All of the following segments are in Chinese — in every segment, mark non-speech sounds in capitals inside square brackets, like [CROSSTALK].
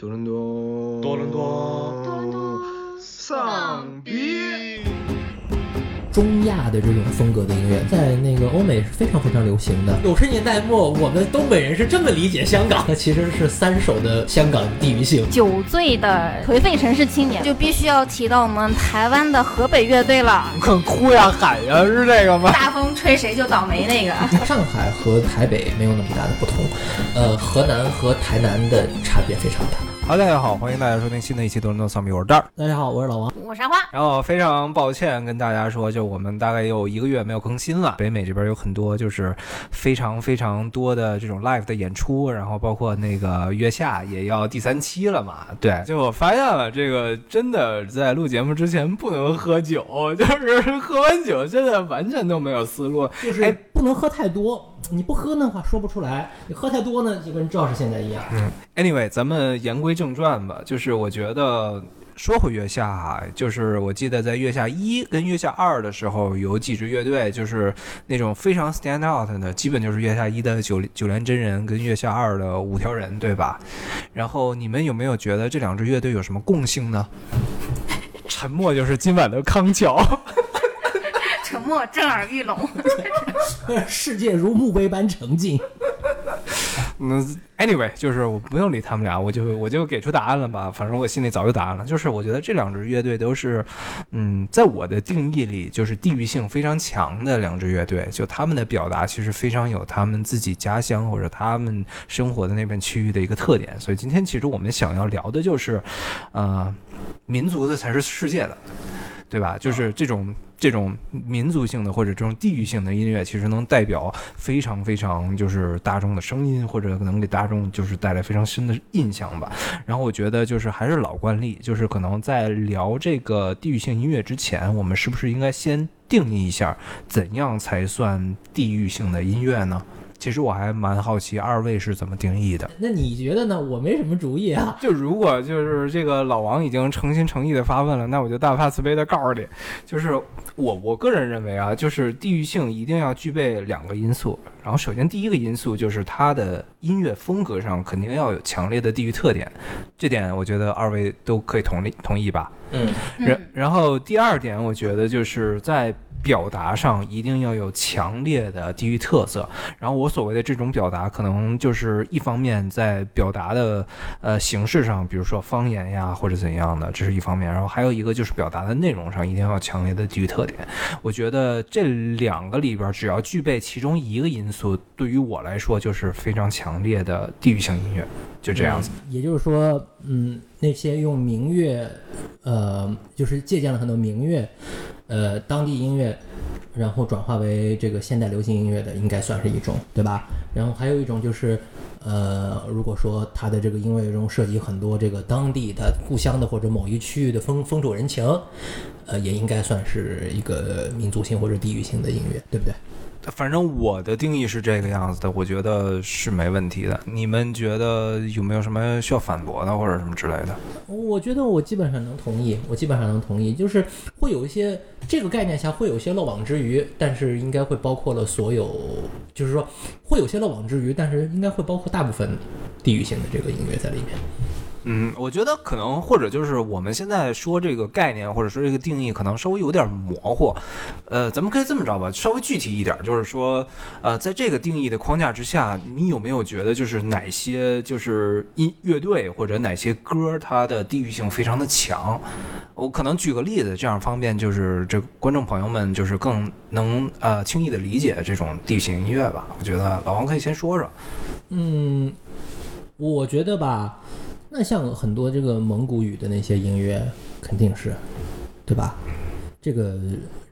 多伦多，多伦多，多伦多，丧逼。中亚的这种风格的音乐，在那个欧美是非常非常流行的。九十年代末，我们东北人是这么理解香港，那其实是三首的香港地域性。酒醉的颓废城市青年，就必须要提到我们台湾的河北乐队了。很哭呀喊呀，是这个吗？大风吹谁就倒霉那个。上海和台北没有那么大的不同，呃，河南和台南的差别非常大。好，大家好，欢迎大家收听新的一期多伦多丧逼，我是蛋儿。大家好，我是老王。我是阿花。然后非常抱歉跟大家说，就我们大概有一个月没有更新了。北美这边有很多就是非常非常多的这种 live 的演出，然后包括那个月下也要第三期了嘛。对，就我发现了，这个真的在录节目之前不能喝酒，就是喝完酒真的完全都没有思路。就是哎不能喝太多，你不喝的话说不出来，你喝太多呢，就跟赵氏现在一样。嗯，anyway，咱们言归正传吧。就是我觉得说回月下啊，就是我记得在月下一跟月下二的时候，有几支乐队就是那种非常 stand out 的，基本就是月下一的九九连真人跟月下二的五条人，对吧？然后你们有没有觉得这两支乐队有什么共性呢？沉默就是今晚的康桥。沉默震耳欲聋。[LAUGHS] 世界如墓碑般沉静。那，[LAUGHS] anyway，就是我不用理他们俩，我就我就给出答案了吧。反正我心里早有答案了。就是我觉得这两支乐队都是，嗯，在我的定义里，就是地域性非常强的两支乐队。就他们的表达其实非常有他们自己家乡或者他们生活的那片区域的一个特点。所以今天其实我们想要聊的就是，呃，民族的才是世界的。对吧？就是这种这种民族性的或者这种地域性的音乐，其实能代表非常非常就是大众的声音，或者能给大众就是带来非常深的印象吧。然后我觉得就是还是老惯例，就是可能在聊这个地域性音乐之前，我们是不是应该先定义一下，怎样才算地域性的音乐呢？其实我还蛮好奇二位是怎么定义的。那你觉得呢？我没什么主意啊。[LAUGHS] 就如果就是这个老王已经诚心诚意的发问了，那我就大发慈悲的告诉你，就是我我个人认为啊，就是地域性一定要具备两个因素。然后首先第一个因素就是它的音乐风格上肯定要有强烈的地域特点，这点我觉得二位都可以同意同意吧。嗯，然然后第二点，我觉得就是在表达上一定要有强烈的地域特色。然后我所谓的这种表达，可能就是一方面在表达的呃形式上，比如说方言呀或者怎样的，这是一方面。然后还有一个就是表达的内容上一定要强烈的地域特点。我觉得这两个里边，只要具备其中一个因素，对于我来说就是非常强烈的地域性音乐，就这样子。也就是说，嗯，那些用民乐，呃，就是借鉴了很多民乐，呃，当地音乐，然后转化为这个现代流行音乐的，应该算是一种，对吧？然后还有一种就是，呃，如果说它的这个音乐中涉及很多这个当地的故乡的或者某一区域的风风土人情，呃，也应该算是一个民族性或者地域性的音乐，对不对？反正我的定义是这个样子的，我觉得是没问题的。你们觉得有没有什么需要反驳的或者什么之类的？我觉得我基本上能同意，我基本上能同意，就是会有一些这个概念下会有一些漏网之鱼，但是应该会包括了所有，就是说会有些漏网之鱼，但是应该会包括大部分地域性的这个音乐在里面。嗯，我觉得可能或者就是我们现在说这个概念或者说这个定义，可能稍微有点模糊。呃，咱们可以这么着吧，稍微具体一点，就是说，呃，在这个定义的框架之下，你有没有觉得就是哪些就是音乐队或者哪些歌它的地域性非常的强？我可能举个例子，这样方便就是这观众朋友们就是更能呃轻易的理解这种地域性音乐吧。我觉得老王可以先说说。嗯，我觉得吧，那像很多这个蒙古语的那些音乐，肯定是，对吧？这个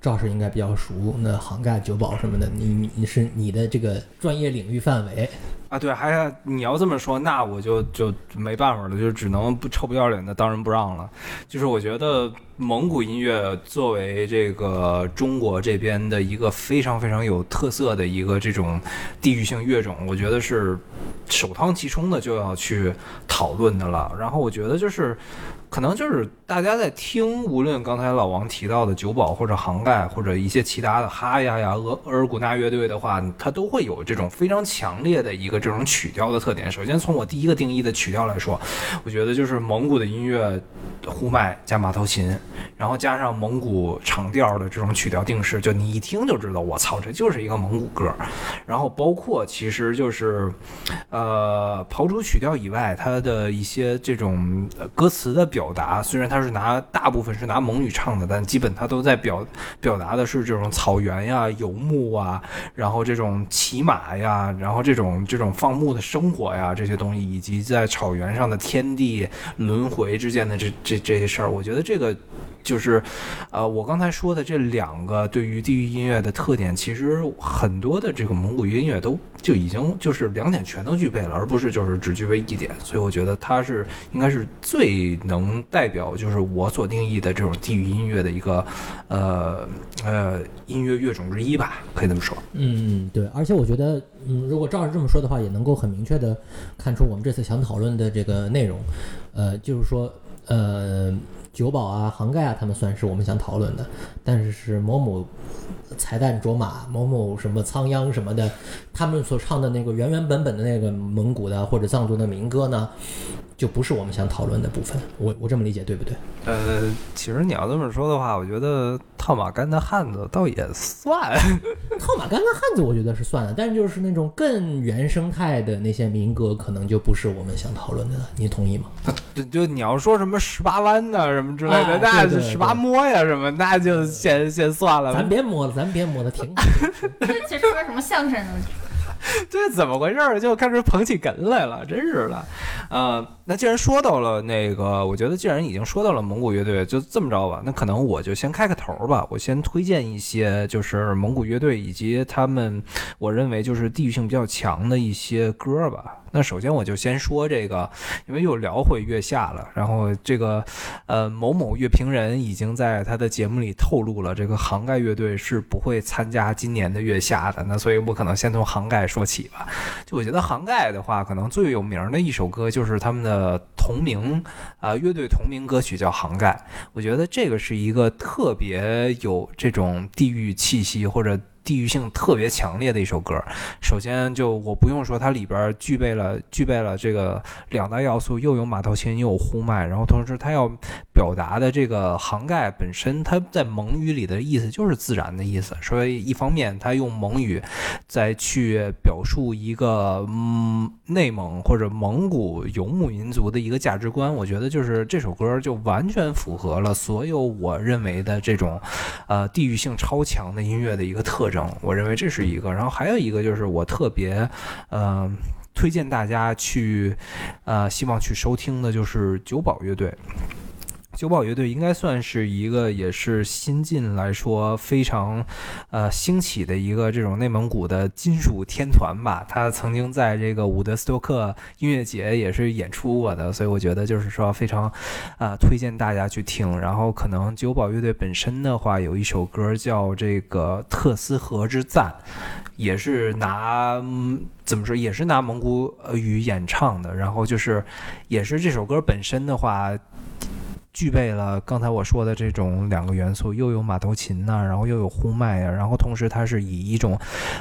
赵氏应该比较熟，那杭盖、九宝什么的，你你是你的这个专业领域范围。啊，对，还你要这么说，那我就就没办法了，就只能不臭不要脸的当仁不让了。就是我觉得蒙古音乐作为这个中国这边的一个非常非常有特色的一个这种地域性乐种，我觉得是首当其冲的就要去讨论的了。然后我觉得就是可能就是大家在听，无论刚才老王提到的九宝或者杭盖或者一些其他的哈呀呀、额额尔古纳乐队的话，它都会有这种非常强烈的一个这种曲调的特点。首先从我第一个定义的曲调来说，我觉得就是蒙古的音乐，呼麦加马头琴，然后加上蒙古长调的这种曲调定式，就你一听就知道，我操，这就是一个蒙古歌。然后包括其实就是，呃，刨除曲调以外，它的一些这种歌词的表达，虽然它他是拿大部分是拿蒙语唱的，但基本他都在表表达的是这种草原呀、游牧啊，然后这种骑马呀，然后这种这种放牧的生活呀这些东西，以及在草原上的天地轮回之间的这这这些事儿，我觉得这个。就是，呃，我刚才说的这两个对于地域音乐的特点，其实很多的这个蒙古音乐都就已经就是两点全都具备了，而不是就是只具备一点。所以我觉得它是应该是最能代表就是我所定义的这种地域音乐的一个呃呃音乐乐种之一吧，可以这么说。嗯，嗯，对，而且我觉得，嗯，如果照着这么说的话，也能够很明确的看出我们这次想讨论的这个内容，呃，就是说，呃，酒保啊、杭盖啊，他们算是我们想讨论的，但是是某某才旦卓玛、某某什么仓央什么的，他们所唱的那个原原本本的那个蒙古的或者藏族的民歌呢，就不是我们想讨论的部分。我我这么理解对不对？呃，其实你要这么说的话，我觉得套马杆的汉子倒也算。[LAUGHS] 套马杆的汉子，我觉得是算了，但是就是那种更原生态的那些民歌，可能就不是我们想讨论的了。你同意吗？就就你要说什么十八弯的什么之类的，哎那对对十八摸呀什么，那就先先算了吧。咱别摸了，咱别摸了，停。[LAUGHS] 这说什么相声？这 [LAUGHS] 怎么回事儿？就开始捧起哏来了，真是的。呃，那既然说到了那个，我觉得既然已经说到了蒙古乐队，就这么着吧。那可能我就先开个头儿吧，我先推荐一些就是蒙古乐队以及他们我认为就是地域性比较强的一些歌儿吧。那首先我就先说这个，因为又聊回月下了，然后这个呃某某乐评人已经在他的节目里透露了，这个杭盖乐队是不会参加今年的月下的。那所以我可能先从杭盖说起吧。就我觉得杭盖的话，可能最有名的一首歌就是他们的同名啊、乐队同名歌曲叫《杭盖》。我觉得这个是一个特别有这种地域气息或者。地域性特别强烈的一首歌。首先，就我不用说，它里边具备了具备了这个两大要素，又有马头琴，又有呼麦，然后同时它要表达的这个涵盖本身，它在蒙语里的意思就是自然的意思。所以一方面，它用蒙语再去表述一个嗯内蒙或者蒙古游牧民族的一个价值观，我觉得就是这首歌就完全符合了所有我认为的这种呃地域性超强的音乐的一个特征。我认为这是一个，然后还有一个就是我特别呃推荐大家去呃希望去收听的就是九宝乐队。九宝乐队应该算是一个，也是新晋来说非常，呃兴起的一个这种内蒙古的金属天团吧。他曾经在这个伍德斯托克音乐节也是演出过的，所以我觉得就是说非常，啊、推荐大家去听。然后可能九宝乐队本身的话，有一首歌叫这个《特斯河之赞》，也是拿、怎么说，也是拿蒙古语演唱的。然后就是，也是这首歌本身的话。具备了刚才我说的这种两个元素，又有马头琴呐、然后又有呼麦啊，然后同时它是以一种，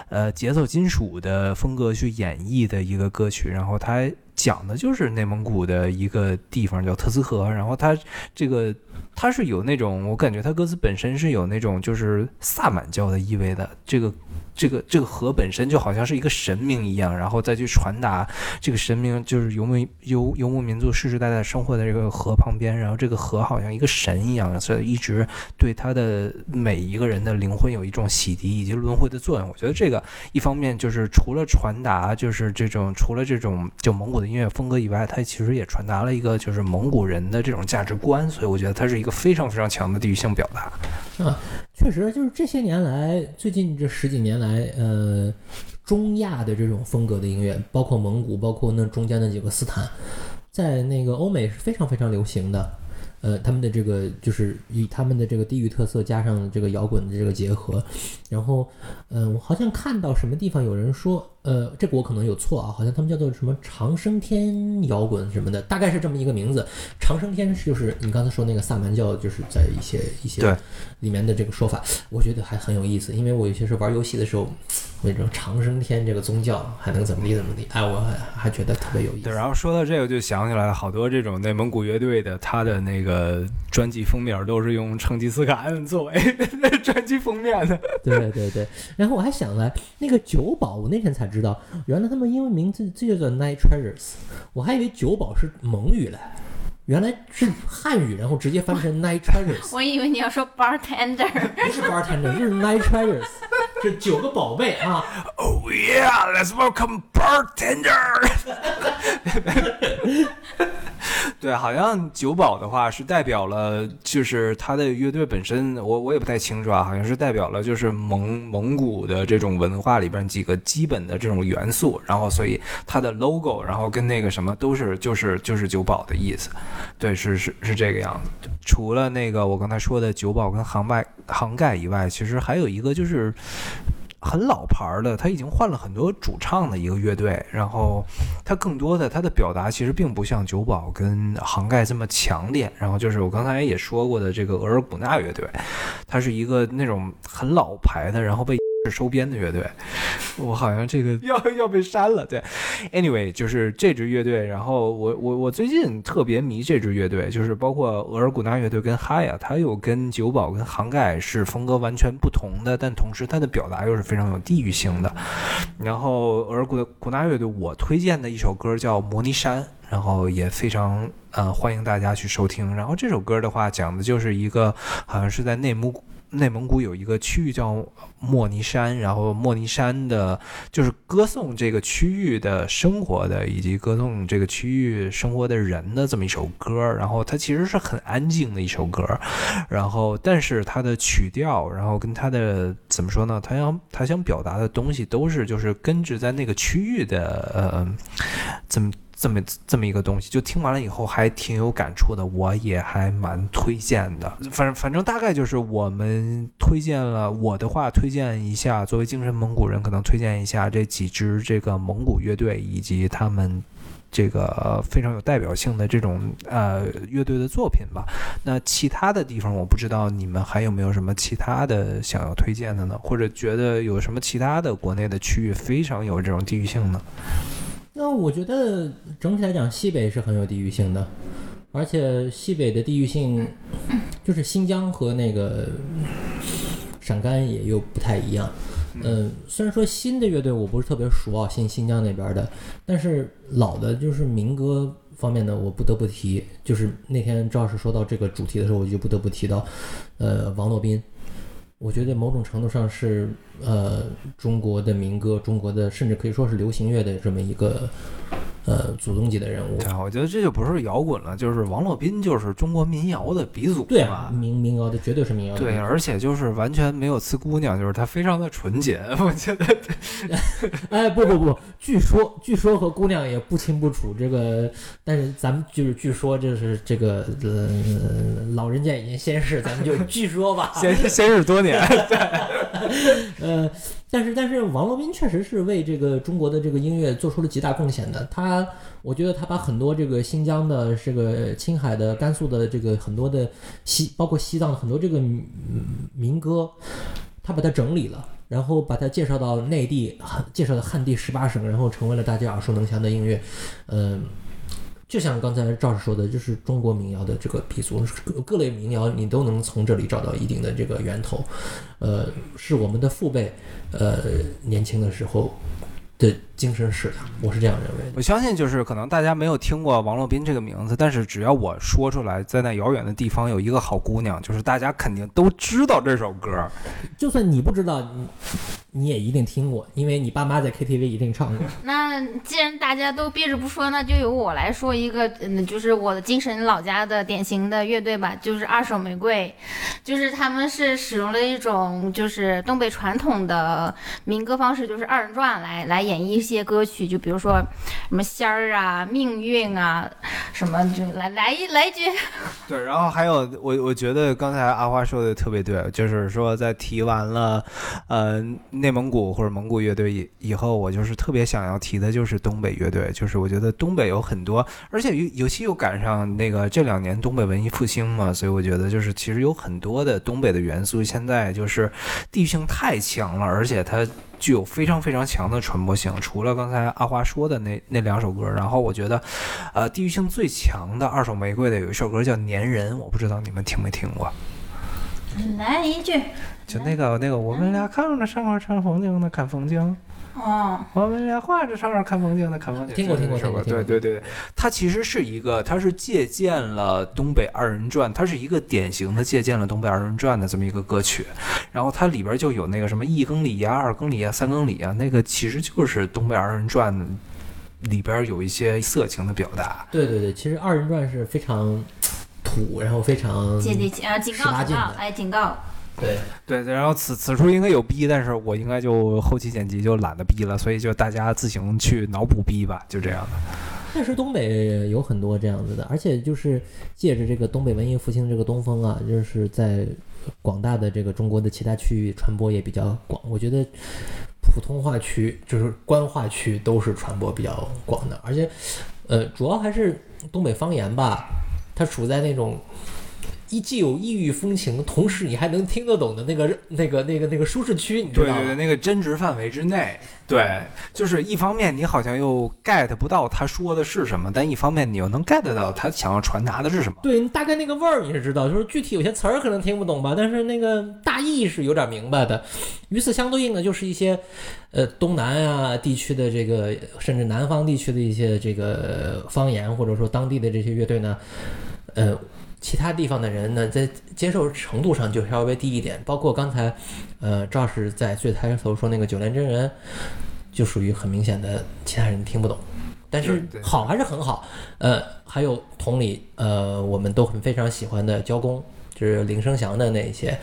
呃，节奏金属的风格去演绎的一个歌曲，然后它讲的就是内蒙古的一个地方叫特斯河，然后它这个它是有那种，我感觉它歌词本身是有那种就是萨满教的意味的，这个。这个这个河本身就好像是一个神明一样，然后再去传达这个神明就是游牧游游牧民族世世代代生活在这个河旁边，然后这个河好像一个神一样，所以一直对他的每一个人的灵魂有一种洗涤以及轮回的作用。我觉得这个一方面就是除了传达就是这种除了这种就蒙古的音乐风格以外，它其实也传达了一个就是蒙古人的这种价值观，所以我觉得它是一个非常非常强的地域性表达。确实，就是这些年来，最近这十几年来，呃，中亚的这种风格的音乐，包括蒙古，包括那中间的几个斯坦，在那个欧美是非常非常流行的。呃，他们的这个就是以他们的这个地域特色加上这个摇滚的这个结合，然后，嗯、我好像看到什么地方有人说，呃，这个我可能有错啊，好像他们叫做什么长生天摇滚什么的，大概是这么一个名字。长生天就是你刚才说那个萨满教，就是在一些一些对里面的这个说法，我觉得还很有意思。因为我有些时候玩游戏的时候，那种长生天这个宗教还能怎么地怎么地，哎，我还还觉得特别有意思。对，然后说到这个，就想起来好多这种内蒙古乐队的，他的那个专辑封面都是用成吉思汗作为 [LAUGHS] 专辑封面的。对对对，然后我还想来，那个酒保，我那天才知道，原来他们英文名字这就叫 Night Treasures，我还以为酒保是蒙语嘞，原来是汉语，然后直接翻成 Night Treasures，我以为你要说 bartender，不是 bartender，就是 Night Treasures，是九个宝贝啊。Oh yeah, let's welcome bartender。[LAUGHS] 对，好像酒保的话是代表了，就是他的乐队本身，我我也不太清楚啊，好像是代表了就是蒙蒙古的这种文化里边几个基本的这种元素，然后所以它的 logo，然后跟那个什么都是就是就是酒保的意思，对，是是是这个样子。除了那个我刚才说的酒保跟杭盖杭盖以外，其实还有一个就是。很老牌的，他已经换了很多主唱的一个乐队，然后他更多的他的表达其实并不像酒保跟杭盖这么强烈。然后就是我刚才也说过的这个额尔古纳乐队，它是一个那种很老牌的，然后被收编的乐队。我好像这个要要被删了。对，anyway，就是这支乐队。然后我我我最近特别迷这支乐队，就是包括额尔古纳乐队跟哈雅，它又跟酒保跟杭盖是风格完全不同的，但同时它的表达又是非常有地域性的。然后额尔古古纳乐队，我推荐的一首歌叫《摩尼山》，然后也非常呃欢迎大家去收听。然后这首歌的话，讲的就是一个好像是在内蒙古。内蒙古有一个区域叫莫尼山，然后莫尼山的，就是歌颂这个区域的生活的，以及歌颂这个区域生活的人的这么一首歌。然后它其实是很安静的一首歌，然后但是它的曲调，然后跟它的怎么说呢？它想它想表达的东西都是就是根植在那个区域的，呃，怎么。这么这么一个东西，就听完了以后还挺有感触的，我也还蛮推荐的。反正反正大概就是我们推荐了我的话，推荐一下作为精神蒙古人，可能推荐一下这几支这个蒙古乐队以及他们这个非常有代表性的这种呃乐队的作品吧。那其他的地方我不知道你们还有没有什么其他的想要推荐的呢？或者觉得有什么其他的国内的区域非常有这种地域性呢？那我觉得整体来讲，西北是很有地域性的，而且西北的地域性，就是新疆和那个陕甘也又不太一样。嗯，虽然说新的乐队我不是特别熟啊，新新疆那边的，但是老的就是民歌方面的，我不得不提，就是那天赵老师说到这个主题的时候，我就不得不提到，呃，王洛宾。我觉得某种程度上是呃中国的民歌，中国的甚至可以说是流行乐的这么一个呃祖宗级的人物。对啊，我觉得这就不是摇滚了，就是王洛宾就是中国民谣的鼻祖对啊嘛，。民民谣的绝对是民谣的。对，而且就是完全没有呲姑娘，就是他非常的纯洁，[LAUGHS] 我觉得。[LAUGHS] 哎，不不不，据说据说和姑娘也不清不楚，这个，但是咱们就是据说这是这个呃老人家已经先逝，咱们就据说吧。先先逝多年，对 [LAUGHS] 呃，但是但是王洛宾确实是为这个中国的这个音乐做出了极大贡献的。他，我觉得他把很多这个新疆的、这个青海的、甘肃的这个很多的西，包括西藏的很多这个民民歌，他把它整理了。然后把它介绍到内地，介绍到汉地十八省，然后成为了大家耳熟能详的音乐。嗯、就像刚才赵老师说的，就是中国民谣的这个鼻祖，各各类民谣你都能从这里找到一定的这个源头。呃，是我们的父辈，呃，年轻的时候的精神食粮，我是这样认为的。我相信就是可能大家没有听过王洛宾这个名字，但是只要我说出来，在那遥远的地方有一个好姑娘，就是大家肯定都知道这首歌。就算你不知道，你你也一定听过，因为你爸妈在 KTV 一定唱过。那既然大家都憋着不说，那就由我来说一个，嗯，就是我的精神老家的典型的乐队吧，就是二手玫瑰，就是他们是使用了一种就是东北传统的民歌方式，就是二人转来来演绎一一些歌曲，就比如说什么仙儿啊、命运啊，什么就来来一来一句，[LAUGHS] 对，然后还有我我觉得刚才阿花说的特别对，就是说在提完了呃内蒙古或者蒙古乐队以以后，我就是特别想要提的就是东北乐队，就是我觉得东北有很多，而且尤尤其又赶上那个这两年东北文艺复兴嘛，所以我觉得就是其实有很多的东北的元素，现在就是地域性太强了，而且它。具有非常非常强的传播性，除了刚才阿花说的那那两首歌，然后我觉得，呃，地域性最强的二手玫瑰的有一首歌叫《粘人》，我不知道你们听没听过。来一句，就那个那个，我们俩看着上块看风景的看风景。哦，我们俩画着上面看风景的看风景。听过听过听过。对对对，它其实是一个，它是借鉴了东北二人转，它是一个典型的借鉴了东北二人转的这么一个歌曲。然后它里边就有那个什么一更里呀、二更里呀、三更里呀，那个其实就是东北二人转里边有一些色情的表达。对对对，其实二人转是非常土，然后非常接地气啊！警告警告，哎，警告。对对，然后此此处应该有逼，但是我应该就后期剪辑就懒得逼了，所以就大家自行去脑补逼吧，就这样的。确实东北有很多这样子的，而且就是借着这个东北文艺复兴这个东风啊，就是在广大的这个中国的其他区域传播也比较广。我觉得普通话区就是官话区都是传播比较广的，而且呃，主要还是东北方言吧，它处在那种。一既有异域风情，同时你还能听得懂的那个、那个、那个、那个舒适区，你知道吗？对对对，那个真值范围之内。对，就是一方面你好像又 get 不到他说的是什么，但一方面你又能 get 到他想要传达的是什么。对，大概那个味儿你是知道，就是具体有些词儿可能听不懂吧，但是那个大意是有点明白的。与此相对应的，就是一些呃东南啊地区的这个，甚至南方地区的一些这个方言，或者说当地的这些乐队呢，呃。其他地方的人呢，在接受程度上就稍微低一点，包括刚才，呃，赵是在最开头说那个九连真人，就属于很明显的其他人听不懂，但是好还是很好。呃，还有同理，呃，我们都很非常喜欢的交工，就是林生祥的那些，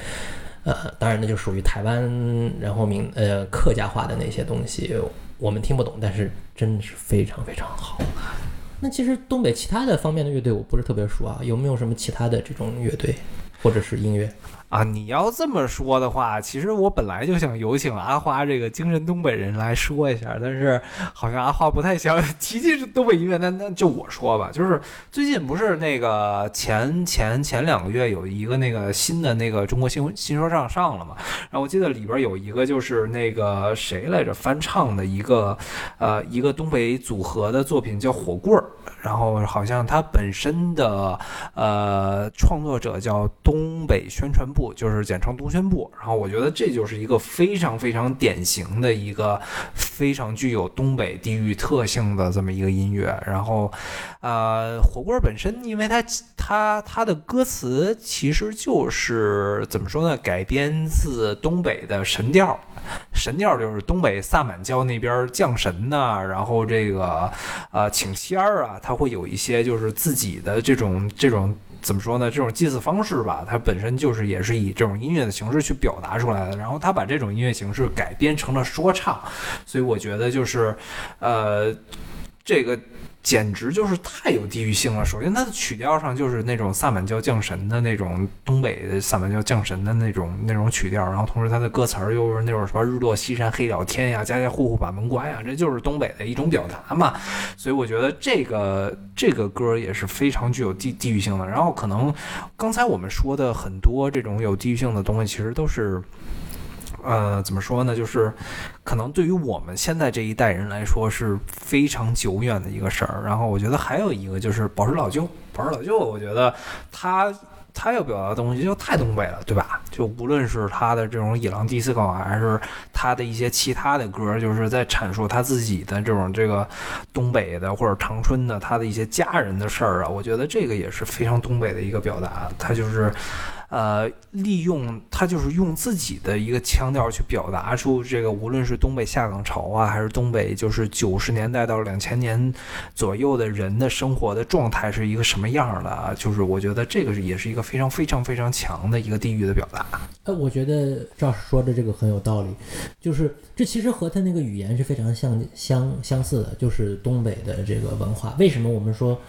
呃，当然那就属于台湾然后闽呃客家话的那些东西，我们听不懂，但是真的是非常非常好。那其实东北其他的方面的乐队我不是特别熟啊，有没有什么其他的这种乐队或者是音乐？啊，你要这么说的话，其实我本来就想有请阿花这个精神东北人来说一下，但是好像阿花不太想 [LAUGHS] 提起东北音乐，那那就我说吧，就是最近不是那个前前前两个月有一个那个新的那个中国新新说唱上了嘛，然后我记得里边有一个就是那个谁来着翻唱的一个呃一个东北组合的作品叫火棍儿，然后好像他本身的呃创作者叫东北宣传部。就是简称东宣部，然后我觉得这就是一个非常非常典型的一个非常具有东北地域特性的这么一个音乐。然后，呃，火锅本身，因为它它它的歌词其实就是怎么说呢？改编自东北的神调，神调就是东北萨满教那边降神呐，然后这个呃请仙儿啊，他会有一些就是自己的这种这种。怎么说呢？这种祭祀方式吧，它本身就是也是以这种音乐的形式去表达出来的。然后他把这种音乐形式改编成了说唱，所以我觉得就是，呃，这个。简直就是太有地域性了。首先，它的曲调上就是那种萨满教降神的那种东北的萨满教降神的那种那种曲调，然后同时它的歌词儿又是那种什么日落西山黑了天呀，家家户户把门关呀，这就是东北的一种表达嘛。所以我觉得这个这个歌也是非常具有地地域性的。然后可能刚才我们说的很多这种有地域性的东西，其实都是。呃，怎么说呢？就是可能对于我们现在这一代人来说是非常久远的一个事儿。然后我觉得还有一个就是宝石老舅，宝石老舅，我觉得他他要表达的东西就太东北了，对吧？就无论是他的这种野狼 disco，还是他的一些其他的歌，就是在阐述他自己的这种这个东北的或者长春的他的一些家人的事儿啊。我觉得这个也是非常东北的一个表达。他就是。呃，利用他就是用自己的一个腔调去表达出这个，无论是东北下岗潮啊，还是东北就是九十年代到两千年左右的人的生活的状态是一个什么样的啊？就是我觉得这个是也是一个非常非常非常强的一个地域的表达。呃，我觉得赵老师说的这个很有道理，就是这其实和他那个语言是非常相相相似的，就是东北的这个文化。为什么我们说，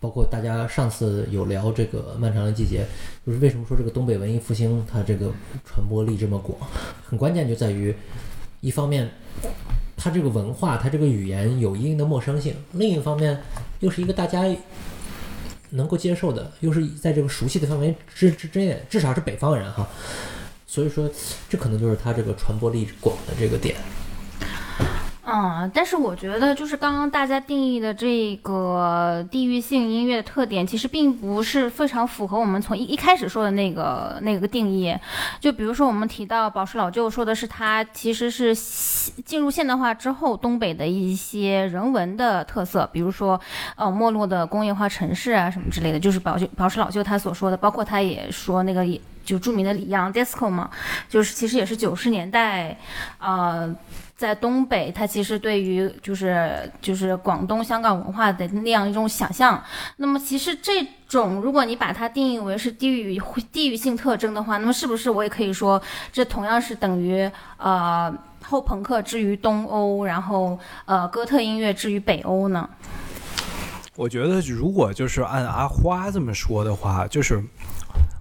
包括大家上次有聊这个漫长的季节，就是为什么说这个东北文艺复兴它这个传播力这么广，很关键就在于，一方面，它这个文化它这个语言有一定的陌生性，另一方面又是一个大家。能够接受的，又是在这个熟悉的范围之之之内，至少是北方人哈，所以说这可能就是它这个传播力广的这个点。嗯，但是我觉得就是刚刚大家定义的这个地域性音乐的特点，其实并不是非常符合我们从一一开始说的那个那个定义。就比如说我们提到宝石老舅说的是它其实是进入现代化之后东北的一些人文的特色，比如说呃没落的工业化城市啊什么之类的，就是宝宝石老舅他所说的，包括他也说那个就著名的里昂 disco 嘛，就是其实也是九十年代，呃。在东北，它其实对于就是就是广东、香港文化的那样一种想象。那么，其实这种如果你把它定义为是地域地域性特征的话，那么是不是我也可以说，这同样是等于呃后朋克之于东欧，然后呃哥特音乐之于北欧呢？我觉得，如果就是按阿花这么说的话，就是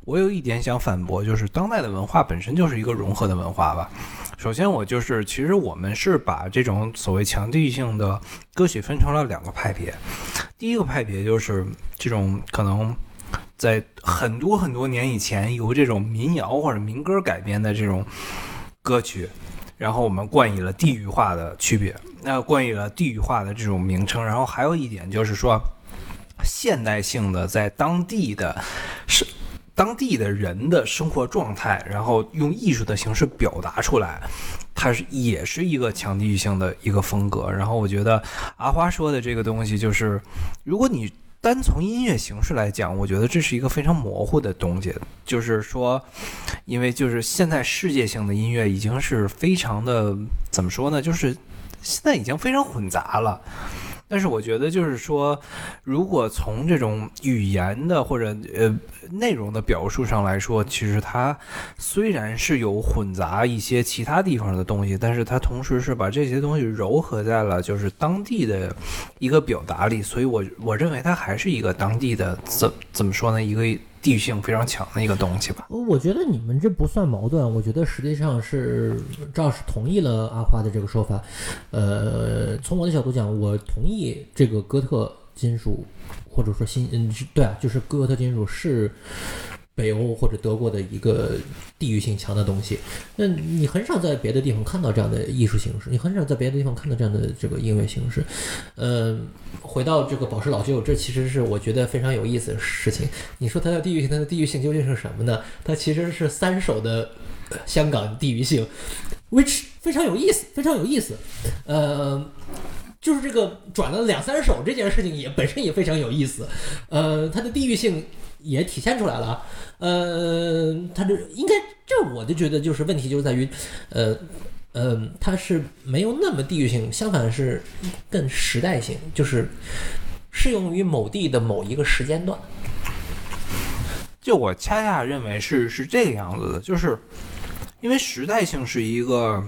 我有一点想反驳，就是当代的文化本身就是一个融合的文化吧。首先，我就是其实我们是把这种所谓强地域性的歌曲分成了两个派别。第一个派别就是这种可能在很多很多年以前由这种民谣或者民歌改编的这种歌曲，然后我们冠以了地域化的区别，那冠以了地域化的这种名称。然后还有一点就是说，现代性的在当地的是。当地的人的生活状态，然后用艺术的形式表达出来，它是也是一个强地域性的一个风格。然后我觉得阿花说的这个东西，就是如果你单从音乐形式来讲，我觉得这是一个非常模糊的东西。就是说，因为就是现在世界性的音乐已经是非常的怎么说呢？就是现在已经非常混杂了。但是我觉得，就是说，如果从这种语言的或者呃内容的表述上来说，其实它虽然是有混杂一些其他地方的东西，但是它同时是把这些东西糅合在了就是当地的一个表达里，所以我我认为它还是一个当地的怎怎么说呢？一个。地域性非常强的一个东西吧。我觉得你们这不算矛盾，我觉得实际上是赵是同意了阿花的这个说法。呃，从我的角度讲，我同意这个哥特金属，或者说新嗯，对啊，就是哥特金属是。北欧或者德国的一个地域性强的东西，那你很少在别的地方看到这样的艺术形式，你很少在别的地方看到这样的这个音乐形式。呃，回到这个宝石老舅，这其实是我觉得非常有意思的事情。你说它的地域性，它的地域性究竟是什么呢？它其实是三首的香港地域性，which 非常有意思，非常有意思。呃，就是这个转了两三首这件事情也本身也非常有意思。呃，它的地域性。也体现出来了，呃，他这应该，这我就觉得就是问题就在于，呃，呃，它是没有那么地域性，相反是更时代性，就是适用于某地的某一个时间段。就我恰恰认为是是这个样子的，就是因为时代性是一个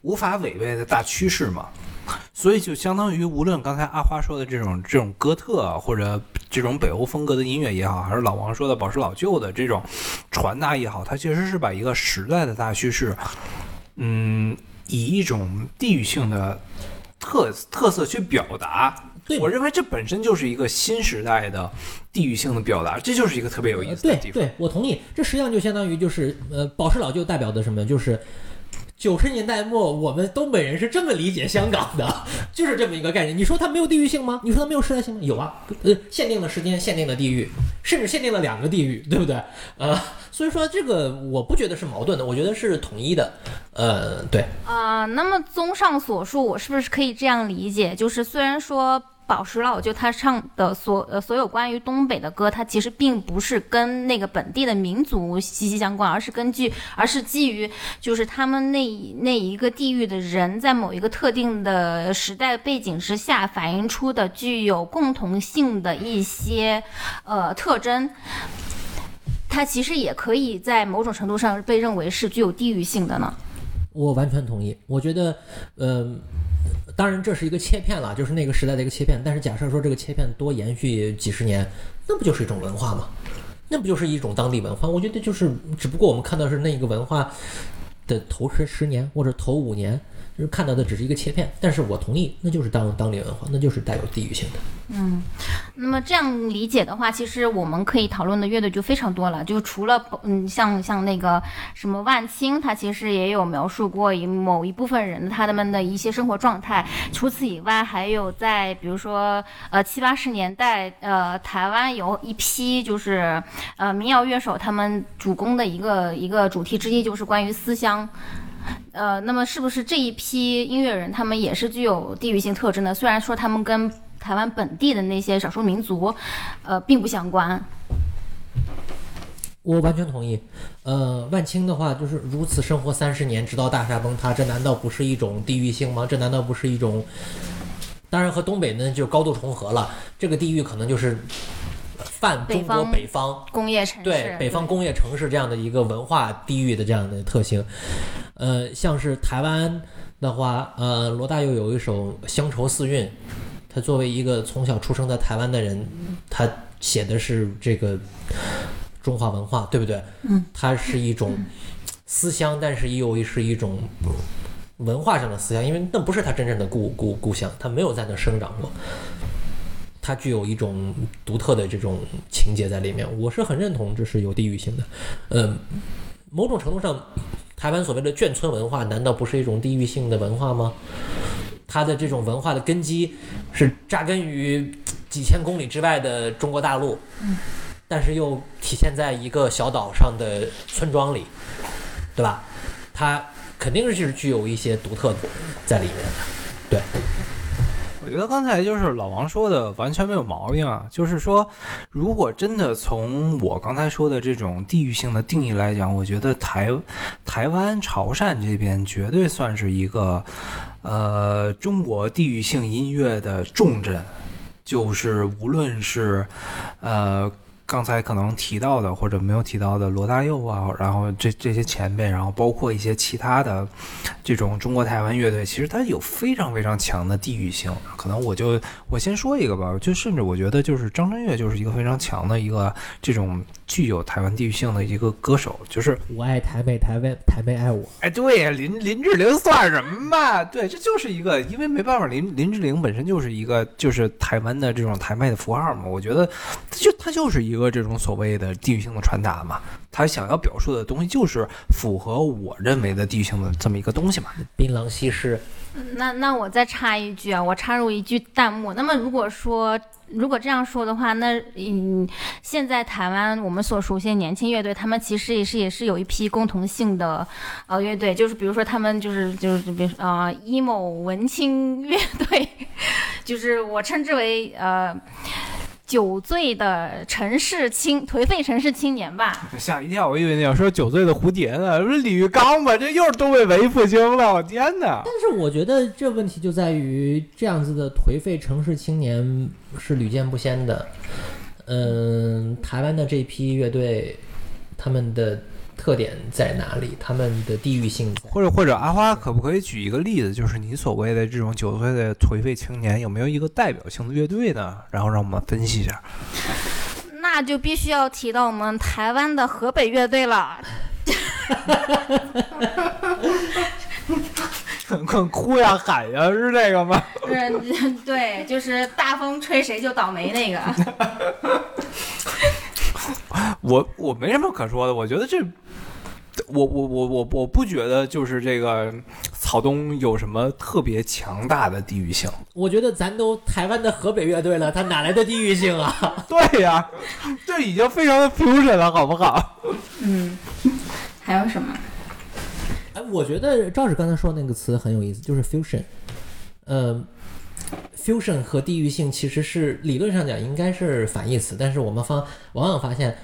无法违背的大趋势嘛。所以就相当于，无论刚才阿花说的这种这种哥特或者这种北欧风格的音乐也好，还是老王说的宝石老旧的这种传达也好，它其实是把一个时代的大趋势，嗯，以一种地域性的特特色去表达。对我认为这本身就是一个新时代的地域性的表达，这就是一个特别有意思的地方。对，对我同意。这实际上就相当于就是呃，宝石老旧代表的什么？就是。九十年代末，我们东北人是这么理解香港的，就是这么一个概念。你说它没有地域性吗？你说它没有时代性吗？有啊，呃，限定的时间，限定的地域，甚至限定了两个地域，对不对？呃，所以说这个我不觉得是矛盾的，我觉得是统一的。呃，对。啊，那么综上所述，我是不是可以这样理解？就是虽然说。宝石老就他唱的所呃所有关于东北的歌，它其实并不是跟那个本地的民族息息相关，而是根据而是基于就是他们那那一个地域的人在某一个特定的时代背景之下反映出的具有共同性的一些呃特征。它其实也可以在某种程度上被认为是具有地域性的呢。我完全同意。我觉得，呃，当然这是一个切片了，就是那个时代的一个切片。但是假设说这个切片多延续几十年，那不就是一种文化吗？那不就是一种当地文化？我觉得就是，只不过我们看到是那个文化的头十十年或者头五年，就是看到的只是一个切片。但是我同意，那就是当当地文化，那就是带有地域性的。嗯，那么这样理解的话，其实我们可以讨论的乐队就非常多了。就除了嗯，像像那个什么万青，他其实也有描述过一某一部分人他们的一些生活状态。除此以外，还有在比如说呃七八十年代，呃台湾有一批就是呃民谣乐手，他们主攻的一个一个主题之一就是关于思乡。呃，那么是不是这一批音乐人他们也是具有地域性特征的？虽然说他们跟台湾本地的那些少数民族，呃，并不相关。我完全同意。呃，万青的话就是如此生活三十年，直到大厦崩塌，这难道不是一种地域性吗？这难道不是一种？当然和东北呢就高度重合了。这个地域可能就是泛中国北方工业城市，对北方工业城市这样的一个文化地域的这样的特性。呃，像是台湾的话，呃，罗大佑有一首《乡愁四韵》。他作为一个从小出生在台湾的人，他写的是这个中华文化，对不对？嗯，它是一种思乡，但是又是一种文化上的思乡，因为那不是他真正的故故故乡，他没有在那生长过，它具有一种独特的这种情节在里面。我是很认同这是有地域性的。嗯，某种程度上，台湾所谓的眷村文化，难道不是一种地域性的文化吗？它的这种文化的根基是扎根于几千公里之外的中国大陆，但是又体现在一个小岛上的村庄里，对吧？它肯定是具有一些独特在里面的，对。我觉得刚才就是老王说的完全没有毛病啊，就是说，如果真的从我刚才说的这种地域性的定义来讲，我觉得台台湾潮汕这边绝对算是一个。呃，中国地域性音乐的重镇，就是无论是，呃。刚才可能提到的或者没有提到的罗大佑啊，然后这这些前辈，然后包括一些其他的这种中国台湾乐队，其实它有非常非常强的地域性。可能我就我先说一个吧，就甚至我觉得就是张震岳就是一个非常强的一个这种具有台湾地域性的一个歌手。就是我爱台北，台北台北爱我。哎，对呀，林林志玲算什么嘛？对，这就是一个，因为没办法，林林志玲本身就是一个就是台湾的这种台妹的符号嘛。我觉得就他就是一。一个这种所谓的地域性的传达嘛，他想要表述的东西就是符合我认为的地域性的这么一个东西嘛。槟榔西施。那那我再插一句啊，我插入一句弹幕。那么如果说如果这样说的话，那嗯，现在台湾我们所熟悉的年轻乐队，他们其实也是也是有一批共同性的呃乐队，就是比如说他们就是就是比如啊 emo 文青乐队，[LAUGHS] 就是我称之为呃。酒醉的城市青颓废城市青年吧，[LAUGHS] 吓一跳！我以为你要说酒醉的蝴蝶呢，不是李玉刚吧？这又是东北文艺复兴了，我天哪！但是我觉得这问题就在于这样子的颓废城市青年是屡见不鲜的。嗯，台湾的这批乐队，他们的。特点在哪里？他们的地域性，或者或者阿花可不可以举一个例子？就是你所谓的这种九岁的颓废青年，有没有一个代表性的乐队呢？然后让我们分析一下。[LAUGHS] 那就必须要提到我们台湾的河北乐队了。[LAUGHS] 快哭呀喊呀，是这个吗？[LAUGHS] 是，对，就是大风吹谁就倒霉那个。[LAUGHS] 我我没什么可说的，我觉得这。我我我我我不觉得就是这个草东有什么特别强大的地域性。我觉得咱都台湾的河北乐队了，他哪来的地域性啊？[LAUGHS] 对呀，这已经非常的 fusion 了，好不好？嗯，还有什么？哎，我觉得赵志刚才说那个词很有意思，就是 fusion。呃 fusion 和地域性其实是理论上讲应该是反义词，但是我们方往往发现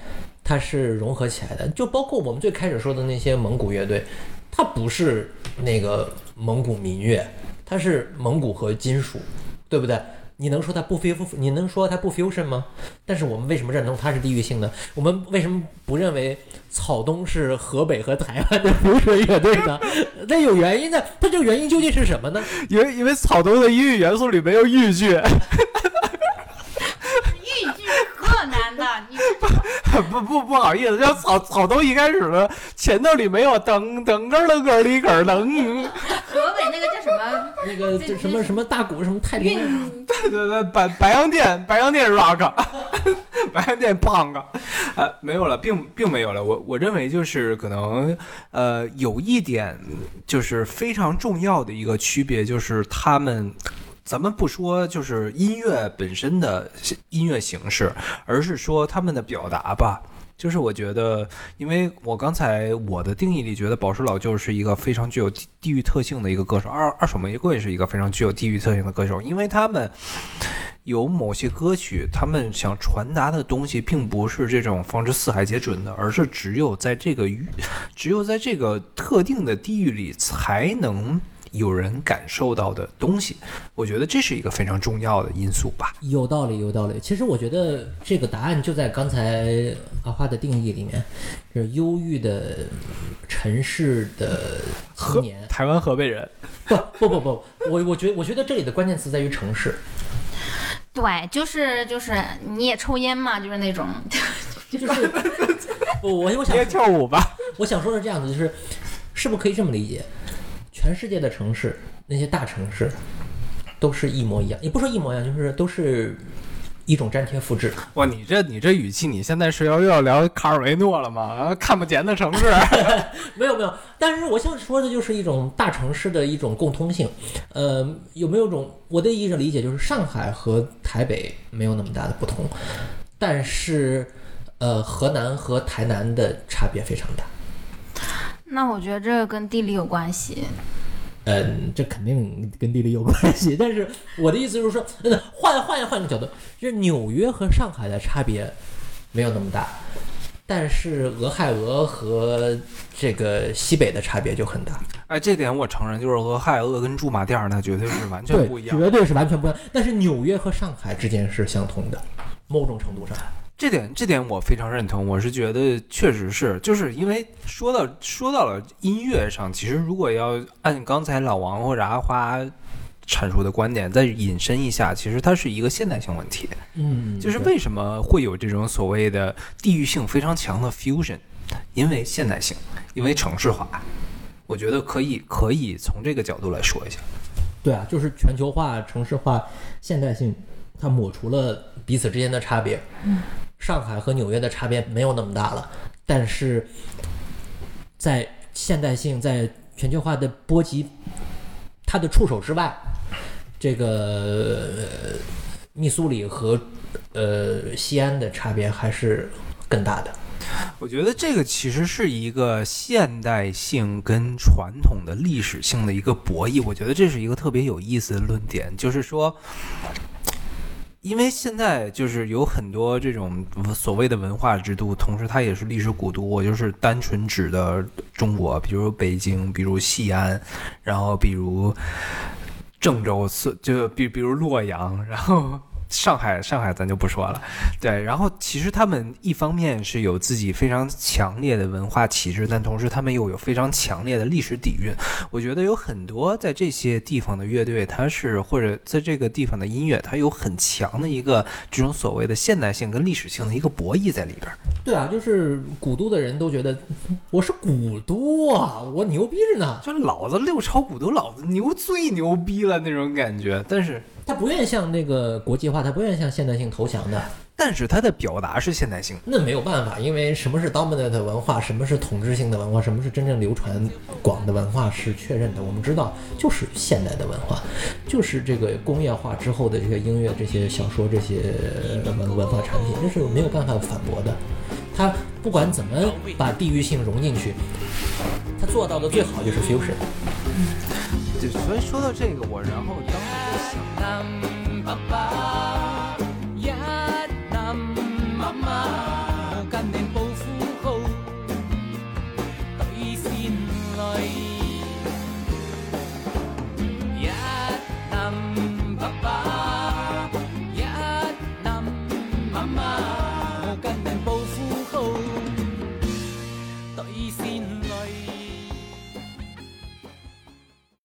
它是融合起来的。就包括我们最开始说的那些蒙古乐队，它不是那个蒙古民乐，它是蒙古和金属，对不对？你能说它不 fusion？你能说它不 fusion 吗？但是我们为什么认同它是地域性的？我们为什么不认为草东是河北和台湾的 fusion 乐队呢？[LAUGHS] 那有原因的，它这个原因究竟是什么呢？因为因为草东的音乐元素里没有豫剧，豫剧是河南的，你 [LAUGHS] 不不不好意思，叫草草东一开始的前头里没有噔噔咯咯咯里个噔，河北那个叫什么？那个这什么什么大鼓什么太平，对对对，白白洋淀白洋淀 rock，[LAUGHS] 白洋淀 punk，呃，没有了，并并没有了。我我认为就是可能呃有一点就是非常重要的一个区别，就是他们。咱们不说就是音乐本身的音乐形式，而是说他们的表达吧。就是我觉得，因为我刚才我的定义里觉得宝石老舅是一个非常具有地域特性的一个歌手，二二手玫瑰是一个非常具有地域特性的歌手，因为他们有某些歌曲，他们想传达的东西并不是这种放之四海皆准的，而是只有在这个域，只有在这个特定的地域里才能有人感受到的东西。我觉得这是一个非常重要的因素吧。有道理，有道理。其实我觉得这个答案就在刚才阿花的定义里面，就是忧郁的城市的青年。台湾河北人，不不不不，我我觉得我觉得这里的关键词在于城市。对，就是就是你也抽烟嘛，就是那种，[LAUGHS] 就是 [LAUGHS] 我我我想跳舞吧？我想说的是这样子，就是是不是可以这么理解？全世界的城市，那些大城市，都是一模一样，也不说一模一样，就是都是一种粘贴复制。哇，你这你这语气，你现在是要又要聊卡尔维诺了吗？啊，看不见的城市。[LAUGHS] 没有没有，但是我想说的就是一种大城市的一种共通性。呃，有没有种我的意义上理解就是上海和台北没有那么大的不同，但是呃，河南和台南的差别非常大。那我觉得这个跟地理有关系。嗯，这肯定跟地理有关系，但是我的意思就是说，嗯，换换换一个角度，就是纽约和上海的差别没有那么大，但是俄亥俄和这个西北的差别就很大。哎，这点我承认，就是俄亥俄跟驻马店儿那绝对是完全，不一样。绝对是完全不一样。但是纽约和上海之间是相通的，某种程度上。这点这点我非常认同，我是觉得确实是，就是因为说到说到了音乐上，其实如果要按刚才老王或者阿花阐述的观点再引申一下，其实它是一个现代性问题，嗯，就是为什么会有这种所谓的地域性非常强的 fusion，因为现代性，因为城市化，我觉得可以可以从这个角度来说一下。对啊，就是全球化、城市化、现代性，它抹除了彼此之间的差别。嗯，上海和纽约的差别没有那么大了，但是在现代性、在全球化的波及它的触手之外，这个密苏里和呃西安的差别还是更大的。我觉得这个其实是一个现代性跟传统的历史性的一个博弈，我觉得这是一个特别有意思的论点，就是说，因为现在就是有很多这种所谓的文化之都，同时它也是历史古都。我就是单纯指的中国，比如北京，比如西安，然后比如郑州，就比比如洛阳，然后。上海，上海咱就不说了，对。然后其实他们一方面是有自己非常强烈的文化气质，但同时他们又有非常强烈的历史底蕴。我觉得有很多在这些地方的乐队，它是或者在这个地方的音乐，它有很强的一个这种所谓的现代性跟历史性的一个博弈在里边。对啊，就是古都的人都觉得我是古都啊，我牛逼着呢，就老子六朝古都，老子牛最牛逼了那种感觉。但是他不愿意向那个国际化，他不愿意向现代性投降的。但是他的表达是现代性，那没有办法，因为什么是 dominant 文化，什么是统治性的文化，什么是真正流传广的文化是确认的。我们知道，就是现代的文化，就是这个工业化之后的这些音乐、这些小说、这些文文化产品，这是没有办法反驳的。他不管怎么把地域性融进去，他做到的最好就是 fusion。所以说到这个，我然后当时就想。